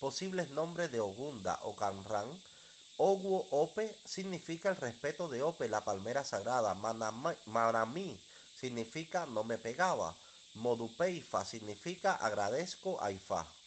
Posibles nombres de Ogunda o Canran. Oguo Ope significa el respeto de Ope, la palmera sagrada. Manami significa no me pegaba. Modupeifa significa agradezco a Ifá.